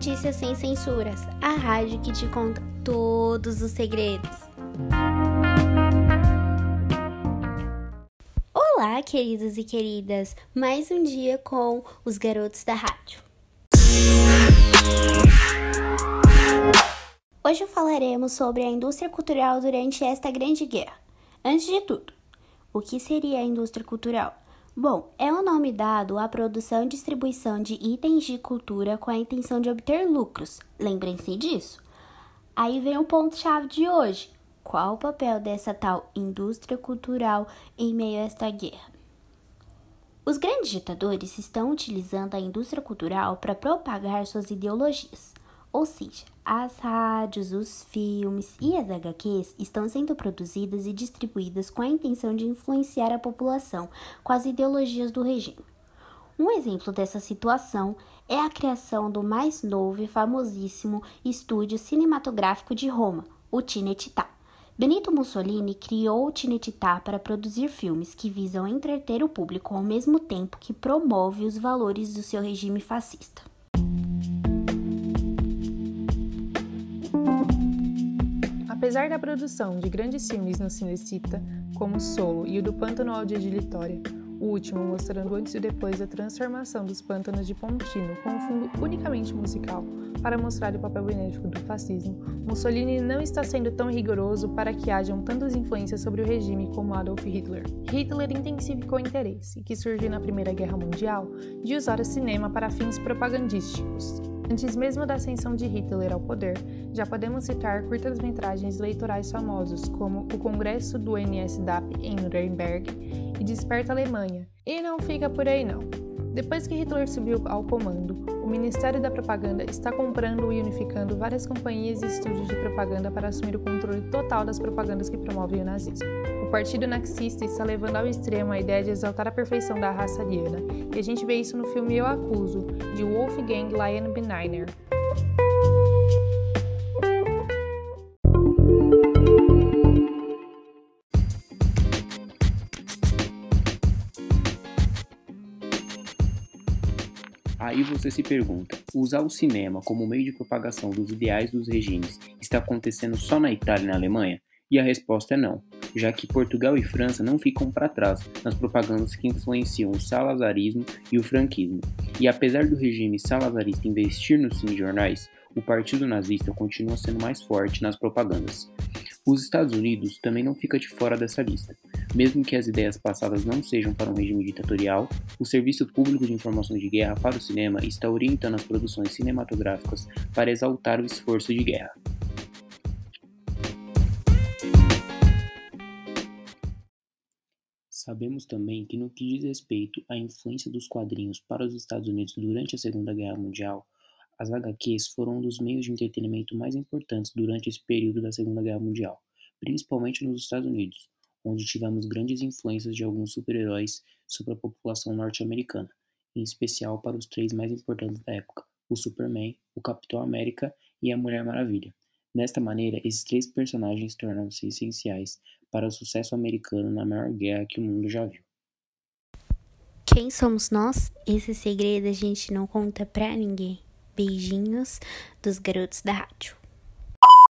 Notícias Sem Censuras, a rádio que te conta todos os segredos. Olá, queridos e queridas, mais um dia com os garotos da rádio. Hoje falaremos sobre a indústria cultural durante esta grande guerra. Antes de tudo, o que seria a indústria cultural? Bom, é o nome dado à produção e distribuição de itens de cultura com a intenção de obter lucros. Lembrem-se disso. Aí vem o ponto-chave de hoje. Qual o papel dessa tal indústria cultural em meio a esta guerra? Os grandes ditadores estão utilizando a indústria cultural para propagar suas ideologias. Ou seja, as rádios, os filmes e as HQs estão sendo produzidas e distribuídas com a intenção de influenciar a população com as ideologias do regime. Um exemplo dessa situação é a criação do mais novo e famosíssimo estúdio cinematográfico de Roma, o Cinecittà. Benito Mussolini criou o Cinecittà para produzir filmes que visam entreter o público ao mesmo tempo que promove os valores do seu regime fascista. Apesar da produção de grandes filmes no Cinecita, como Solo e o do Pântano ao de Litória, o último mostrando antes e depois da transformação dos pântanos de Pontino com um fundo unicamente musical para mostrar o papel benéfico do fascismo, Mussolini não está sendo tão rigoroso para que hajam tantas influências sobre o regime como Adolf Hitler. Hitler intensificou o interesse, que surgiu na Primeira Guerra Mundial, de usar o cinema para fins propagandísticos. Antes mesmo da ascensão de Hitler ao poder, já podemos citar curtas-metragens eleitorais famosos como O Congresso do NSDAP em Nuremberg e Desperta Alemanha. E não fica por aí não. Depois que Hitler subiu ao comando, o Ministério da Propaganda está comprando e unificando várias companhias e estúdios de propaganda para assumir o controle total das propagandas que promovem o nazismo. O partido nazista está levando ao extremo a ideia de exaltar a perfeição da raça ariana, e a gente vê isso no filme Eu Acuso, de Wolfgang Leyenbrenner. Aí você se pergunta: usar o cinema como meio de propagação dos ideais dos regimes está acontecendo só na Itália e na Alemanha? E a resposta é não, já que Portugal e França não ficam para trás nas propagandas que influenciam o salazarismo e o franquismo. E apesar do regime salazarista investir nos cinejornais, o partido nazista continua sendo mais forte nas propagandas. Os Estados Unidos também não fica de fora dessa lista. Mesmo que as ideias passadas não sejam para um regime ditatorial, o Serviço Público de Informação de Guerra para o Cinema está orientando as produções cinematográficas para exaltar o esforço de guerra. Sabemos também que, no que diz respeito à influência dos quadrinhos para os Estados Unidos durante a Segunda Guerra Mundial, as HQs foram um dos meios de entretenimento mais importantes durante esse período da Segunda Guerra Mundial, principalmente nos Estados Unidos, onde tivemos grandes influências de alguns super-heróis sobre a população norte-americana, em especial para os três mais importantes da época: o Superman, o Capitão América e a Mulher Maravilha. Desta maneira, esses três personagens tornaram-se essenciais para o sucesso americano na maior guerra que o mundo já viu. Quem somos nós? Esse segredo a gente não conta pra ninguém. Beijinhos dos garotos da rádio.